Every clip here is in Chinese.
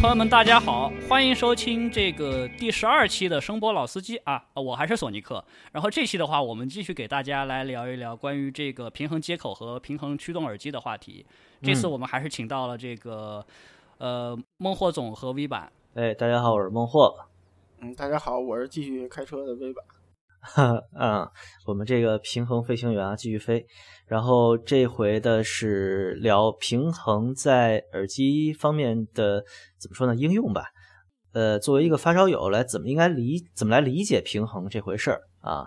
朋友们，大家好，欢迎收听这个第十二期的声波老司机啊，呃我还是索尼克。然后这期的话，我们继续给大家来聊一聊关于这个平衡接口和平衡驱动耳机的话题。这次我们还是请到了这个呃孟获总和 V 版。哎，大家好，我是孟获。嗯，大家好，我是继续开车的 V 版。嗯，我们这个平衡飞行员啊，继续飞。然后这回的是聊平衡在耳机方面的怎么说呢？应用吧。呃，作为一个发烧友来，怎么应该理怎么来理解平衡这回事儿啊？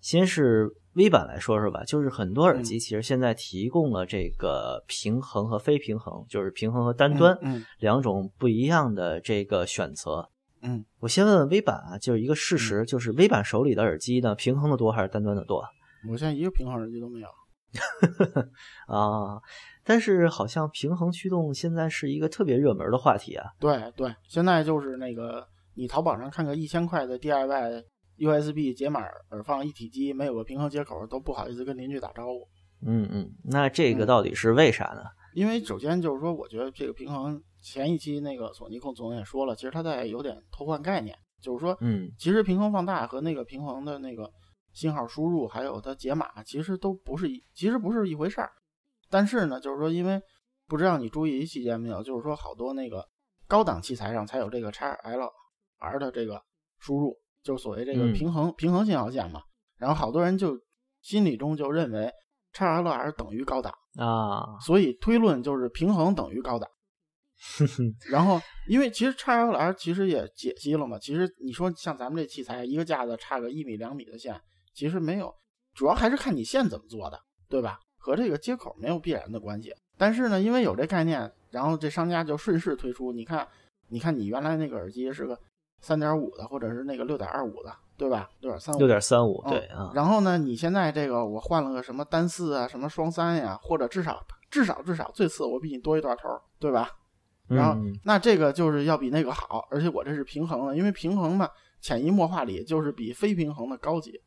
先是 V 版来说说吧，就是很多耳机其实现在提供了这个平衡和非平衡，就是平衡和单端嗯两种不一样的这个选择。嗯，我先问问微版啊，就是一个事实，就是微版手里的耳机呢，平衡的多还是单端的多 我现在一个平衡耳机都没有。啊？但是好像平衡驱动现在是一个特别热门的话题啊。对对，现在就是那个你淘宝上看个一千块的 DIY USB 解码耳放一体机，没有个平衡接口，都不好意思跟邻居打招呼。嗯嗯，那这个嗯到底是为啥呢？因为首先就是说，我觉得这个平衡前一期那个索尼控总也说了，其实它在有点偷换概念，就是说，嗯其实平衡放大和那个平衡的那个信号输入，还有它解码，其实都不是一，其实不是一回事儿。但是呢，就是说，因为不知道你注意一细节没有，就是说好多那个高档器材上才有这个 XLR 的这个输入，就是所谓这个嗯平衡、平衡信号线嘛。然后好多人就心理中就认为 XLR 等于高档，啊，所以推论就是平衡等于高档。然后，因为其实叉 L R 其实也解析了嘛，其实你说像咱们这器材，一个架子差个一米两米的线，其实没有，主要还是看你线怎么做的，对吧？和这个接口没有必然的关系。但是呢，因为有这概念，然后这商家就顺势推出。你看，你看你原来那个耳机是个三点五的，或者是那个六点二五的，对吧？六点三五，六点三五，嗯对啊，然后呢，你现在这个我换了个什么单四啊，什么双三呀，或者至少至少至少最次我比你多一段头，对吧？然后嗯那这个就是要比那个好，而且我这是平衡的，因为平衡嘛，潜移默化里就是比非平衡的高级，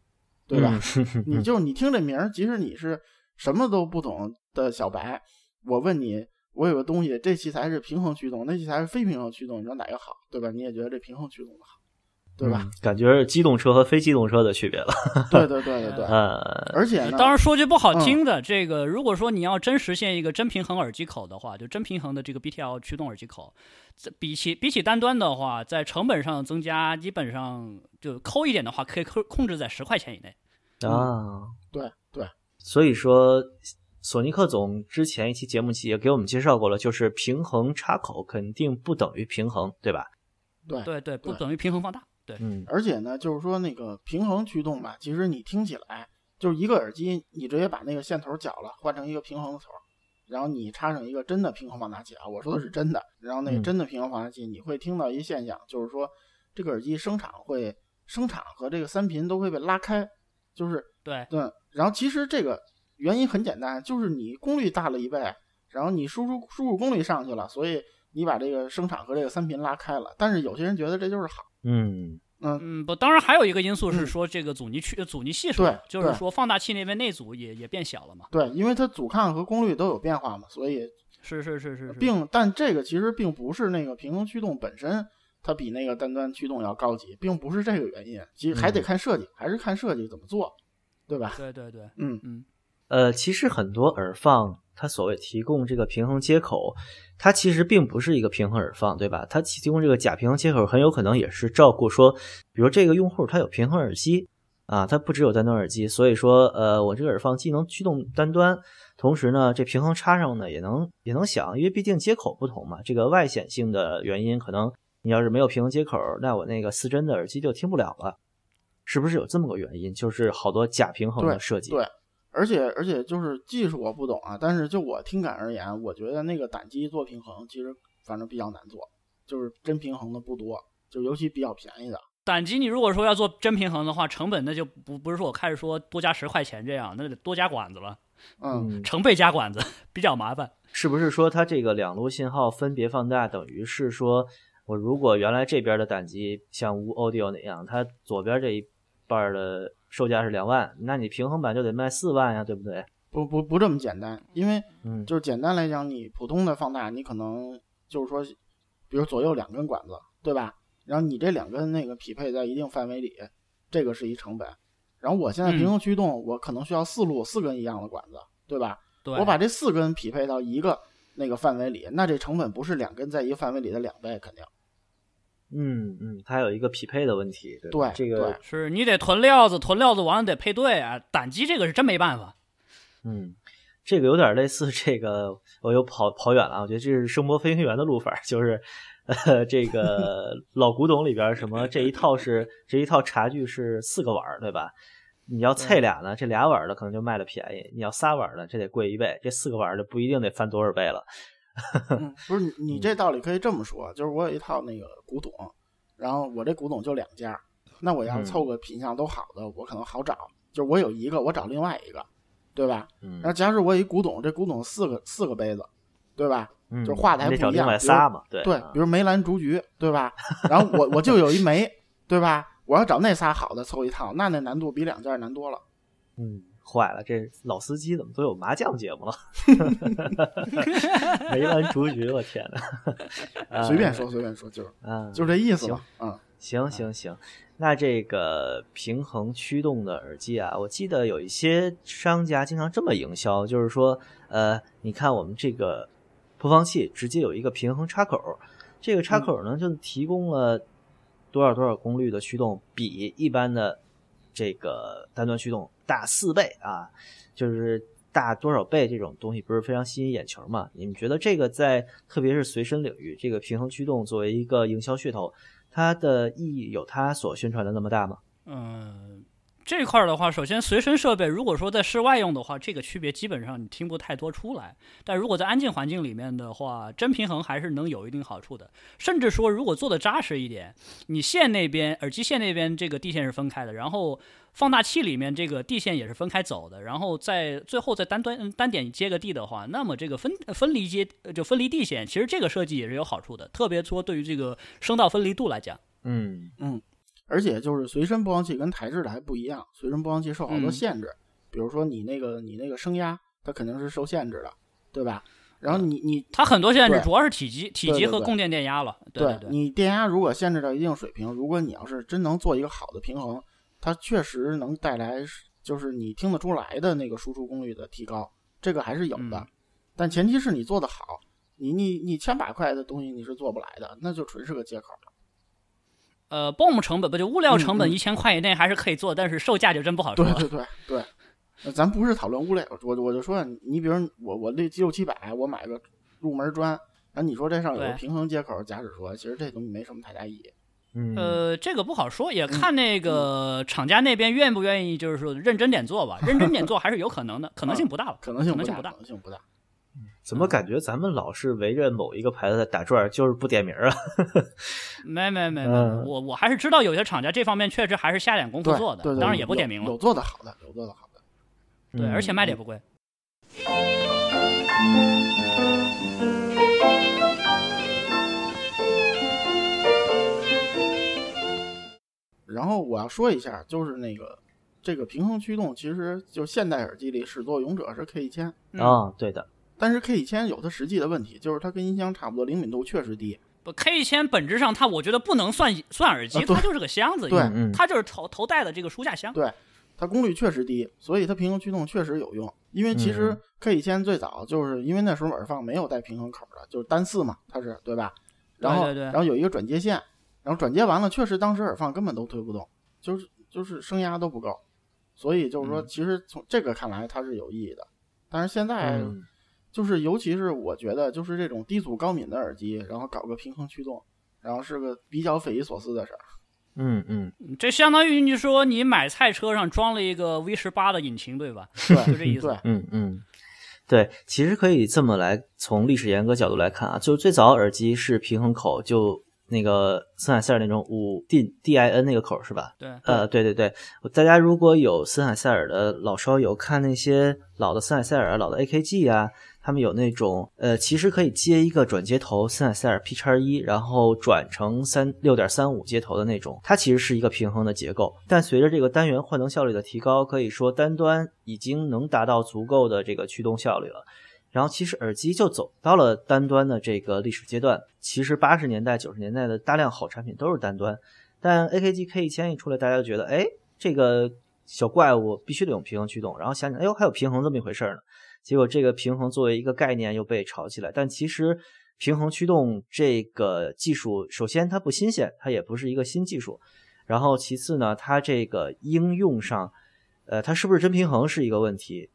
对吧？嗯你就你听这名儿，即使你是什么都不懂的小白，我问你，我有个东西，这器材是平衡驱动，那器材是非平衡驱动，你说哪个好，对吧？你也觉得这平衡驱动的好，对吧？嗯感觉是机动车和非机动车的区别了。对对对对对，呃，而且，当然说句不好嗯听的，这个如果说你要真实现一个真平衡耳机口的话，就真平衡的这个 BTL 驱动耳机口，这比起比起单端的话，在成本上增加，基本上就抠一点的话，可以控控制在十块钱以内。啊，对对，所以说，索尼克总之前一期节目期也给我们介绍过了，就是平衡插口肯定不等于平衡，对吧？对对对，不等于平衡放大。对，嗯。而且呢，就是说那个平衡驱动吧，其实你听起来就是一个耳机，你直接把那个线头绞了，换成一个平衡的头，然后你插上一个真的平衡放大器啊，我说的是真的，然后那个嗯。真的平衡放大器，你会听到一现象，就是说这个耳机声场会声场和这个三频都会被拉开，就是对，对，然后其实这个原因很简单，就是你功率大了一倍，然后你输出输入功率上去了，所以你把这个声场和这个三频拉开了。但是有些人觉得这就是好，嗯。嗯，嗯，不，当然还有一个因素是嗯。说这个阻尼区、阻尼系数对，就是说放大器那边内阻也也变小了嘛。对，因为它阻抗和功率都有变化嘛，所以是是是是是，并但这个其实并不是那个平衡驱动本身。它比那个单端驱动要高级，并不是这个原因，其实还得嗯。看设计，还是看设计怎么做，对吧？对对对，嗯，嗯，呃，其实很多耳放它所谓提供这个平衡接口，它其实并不是一个平衡耳放，对吧？它提供这个假平衡接口，很有可能也是照顾说，比如这个用户他有平衡耳机啊，它不只有单端耳机，所以说呃，我这个耳放既能驱动单端，同时呢，这平衡插上呢也能也能响，因为毕竟接口不同嘛，这个外显性的原因，可能你要是没有平衡接口，那我那个四针的耳机就听不了了。是不是有这么个原因？就是好多假平衡的设计。对，而且而且就是技术我不懂啊，但是就我听感而言，我觉得那个胆机做平衡其实反正比较难做。就是真平衡的不多，就尤其比较便宜的。胆机你如果说要做真平衡的话，成本那就不不是说我开始说多加十块钱这样，那得多加管子了，嗯，嗯，成倍加管子比较麻烦。是不是说它这个两路信号分别放大，等于是说我如果原来这边的胆机像无 Audio 那样，它左边这一半的售价是两万，那你平衡版就得卖四万呀，对不对？不不不这么简单，因为嗯，就是简单来讲，你普通的放大，你可能就是说，比如左右两根管子，对吧？然后你这两根那个匹配在一定范围里，这个是一成本。然后我现在平衡驱动，我可能需要四路四根一样的管子，对吧？对，我把这四根匹配到一个那个范围里，那这成本不是两根在一个范围里的两倍，肯定。嗯嗯，它有一个匹配的问题，对吧？对这个是你得囤料子，囤料子完了得配对啊。胆机这个是真没办法。嗯，这个有点类似这个，我又跑跑远了啊。我觉得这是声波飞行员的路法，就是呃，这个 老古董里边什么这一套是这一套茶具是四个碗儿，对吧？你要菜俩呢，这俩碗的可能就卖的便宜；你要仨碗的，这得贵一倍。这四个碗儿的不一定得翻多少倍了。嗯，不是你你这道理可以这么说，就是我有一套那个古董，然后我这古董就两家，那我要嗯凑个品相都好的，我可能好找。就是我有一个，我找另外一个，对吧？嗯然后假使我有一古董，这古董四个四个杯子，对吧？嗯，就是画的还不一样比如外仨嘛，对比如梅兰竹菊，对吧？然后我我就有一枚，对吧？我要找那仨好的凑一套，那那难度比两件难多了。嗯，坏了，这老司机怎么都有麻将节目了？梅兰竹菊，我天哪！啊随便说随便说，就是啊，就是这意思嘛。嗯，行行行，那这个平衡驱动的耳机啊，我记得有一些商家经常这么营销，就是说，呃，你看我们这个播放器直接有一个平衡插口，这个插口呢就提供了多少多少功率的驱动，比一般的这个单端驱动大四倍啊，就是大多少倍这种东西不是非常吸引眼球嘛？你们觉得这个在特别是随身领域，这个平衡驱动作为一个营销噱头，它的意义有它所宣传的那么大吗？嗯，这块儿的话，首先随身设备如果说在室外用的话，这个区别基本上你听不太多出来。但如果在安静环境里面的话，真平衡还是能有一定好处的。甚至说，如果做的扎实一点，你线那边耳机线那边这个地线是分开的，然后放大器里面这个地线也是分开走的，然后在最后再单端单点接个地的话，那么这个分分离接就分离地线，其实这个设计也是有好处的，特别说对于这个声道分离度来讲。嗯而且就是随身播放器跟台式的还不一样，随身播放器受好多嗯限制，比如说你那个你那个声压，它肯定是受限制的，对吧？然后你你它很多限制主要是体积、体积和供电电压了。对对，你电压如果限制到一定水平，如果你要是真能做一个好的平衡，它确实能带来就是你听得出来的那个输出功率的提高，这个还是有的。嗯但前提是你做得好，你你你千百块的东西你是做不来的，那就纯是个借口了。呃，BOM 成本不就物料成本一千块以内还是可以做，但是售价就真不好说对。对对对，呃咱不是讨论物料，我我就说你比如我我这六七百，我买个入门砖，那你说这上有个平衡接口，假使说其实这东西没什么太大意义。嗯呃，这个不好说，嗯也看那个厂家那边愿不愿意，就是说认真点做吧。认真点 做还是有可能的，可能性不大吧，可能性不大，可能性不大可。能性不大。怎么感觉咱们老是围着某一个牌子在打转儿，就是不点名儿啊？没没没没，嗯我我还是知道有些厂家这方面确实还是下点功夫做的，对对，当然也不点名了有。做的好的，有做的好的。对，嗯而且卖的也不贵。然后我要说一下，就是那个这个平衡驱动，其实就现代耳机里始作俑者是 K 一千，嗯啊，对的，但是 K 一千有它实际的问题，就是它跟音箱差不多，灵敏度确实低。不，K 一千本质上它我觉得不能算算耳机，啊它就是个箱子，对嗯它就是头头戴的这个书架箱。对它功率确实低，所以它平衡驱动确实有用。因为其实嗯 K 一千最早就是因为那时候耳放没有带平衡口的，就是单四嘛，它是对吧？然后对对对然后有一个转接线，然后转接完了，确实当时耳放根本都推不动，就是就是声压都不够，所以就是说，嗯其实从这个看来它是有意义的。但是现在嗯就是尤其是我觉得就是这种低阻高敏的耳机，然后搞个平衡驱动，然后是个比较匪夷所思的事儿。嗯嗯，这相当于你说你买菜车上装了一个 V 十八的引擎，对吧？对就这意思。对，嗯嗯，对，其实可以这么来从历史严格角度来看啊，就是最早耳机是平衡口，就那个森海塞尔那种五 D D I N 那个口是吧？对，呃，对对对，大家如果有森海塞尔的老烧友，看那些老的森海塞尔、老的 AKG 啊，他们有那种呃，其实可以接一个转接头森海塞尔 P 叉一，然后转成三六点三五接头的那种，它其实是一个平衡的结构。但随着这个单元换能效率的提高，可以说单端已经能达到足够的这个驱动效率了。然后其实耳机就走到了单端的这个历史阶段。其实八十年代、九十年代的大量好产品都是单端，但 AKG K 一千一出来，大家就觉得，哎，这个小怪物必须得用平衡驱动。然后想想，哎呦，还有平衡这么一回事呢。结果这个平衡作为一个概念又被炒起来。但其实平衡驱动这个技术，首先它不新鲜，它也不是一个新技术。然后其次呢，它这个应用上，呃，它是不是真平衡是一个问题。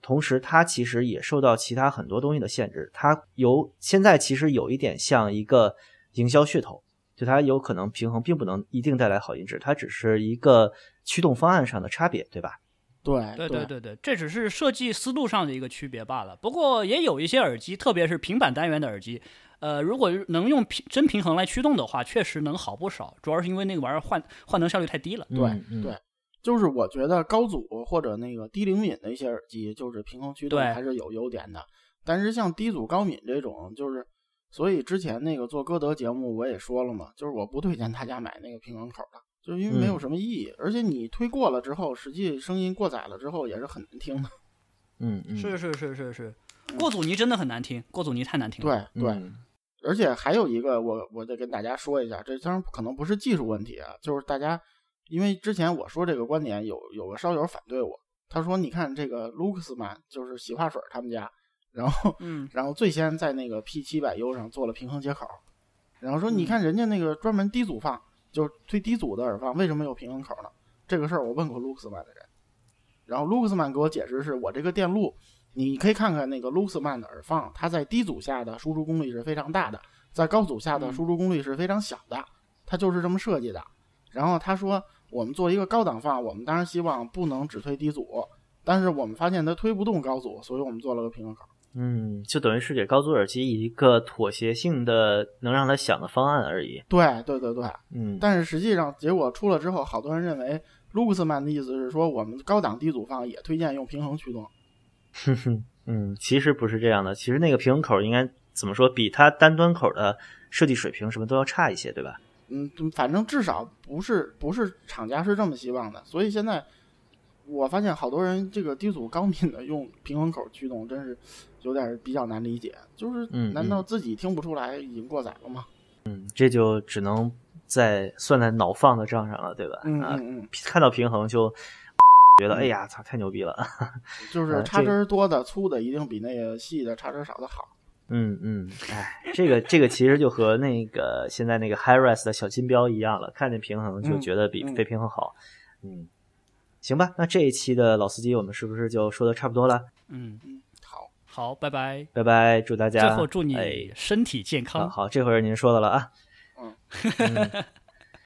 同时，它其实也受到其他很多东西的限制。它有现在其实有一点像一个营销噱头，就它有可能平衡并不能一定带来好音质，它只是一个驱动方案上的差别，对吧？对对对对对，这只是设计思路上的一个区别罢了。不过也有一些耳机，特别是平板单元的耳机，呃，如果能用平真平衡来驱动的话，确实能好不少。主要是因为那个玩意儿换换能效率太低了。对嗯对。就是我觉得高阻或者那个低灵敏的一些耳机，就是平衡驱动还是有优点的。但是像低阻高敏这种，就是所以之前那个做歌德节目我也说了嘛，就是我不推荐大家买那个平衡口的，就是因为没有什么意义，而且你推过了之后，实际声音过载了之后也是很难听的。嗯嗯，是是是是是，过阻尼真的很难听，过阻尼太难听了。对对，而且还有一个，我我得跟大家说一下，这当然可能不是技术问题啊，就是大家。因为之前我说这个观点，有有个烧友反对我，他说：“你看这个 Luxman 就是洗发水他们家，然后，嗯，然后最先在那个 P 七百 U 上做了平衡接口，然后说你看人家那个专门低阻放，就是最低阻的耳放，为什么有平衡口呢？这个事儿我问过 Luxman 的人，然后 Luxman 给我解释是我这个电路，你可以看看那个 Luxman 的耳放，它在低阻下的输出功率是非常大的，在高阻下的输出功率是非常小的，它就是这么设计的。然后他说。”我们做一个高档放，我们当然希望不能只推低阻，但是我们发现它推不动高阻，所以我们做了个平衡口。嗯，就等于是给高阻耳机一个妥协性的能让他想的方案而已。对对对对，嗯。但是实际上结果出了之后，好多人认为卢克斯曼的意思是说，我们高档低阻放也推荐用平衡驱动。哼哼，嗯，其实不是这样的，其实那个平衡口应该怎么说，比它单端口的设计水平什么都要差一些，对吧？嗯，反正至少不是不是厂家是这么希望的，所以现在我发现好多人这个低阻高敏的用平衡口驱动，真是有点比较难理解。就是难道自己听不出来已经过载了吗？嗯，这就只能在算在脑放的账上了，对吧？嗯嗯嗯，看到平衡就觉得哎呀，操，太牛逼了！就是插针多的粗的一定比那个细的插针少的好。嗯嗯，哎，这个这个其实就和那个现在那个 HiRes 的小金标一样了，看见平衡就觉得比非平衡好。嗯，行吧，那这一期的老司机我们是不是就说的差不多了？嗯嗯，好，好，拜拜，拜拜，祝大家最后祝你身体健康。好，这回是您说的了啊。嗯。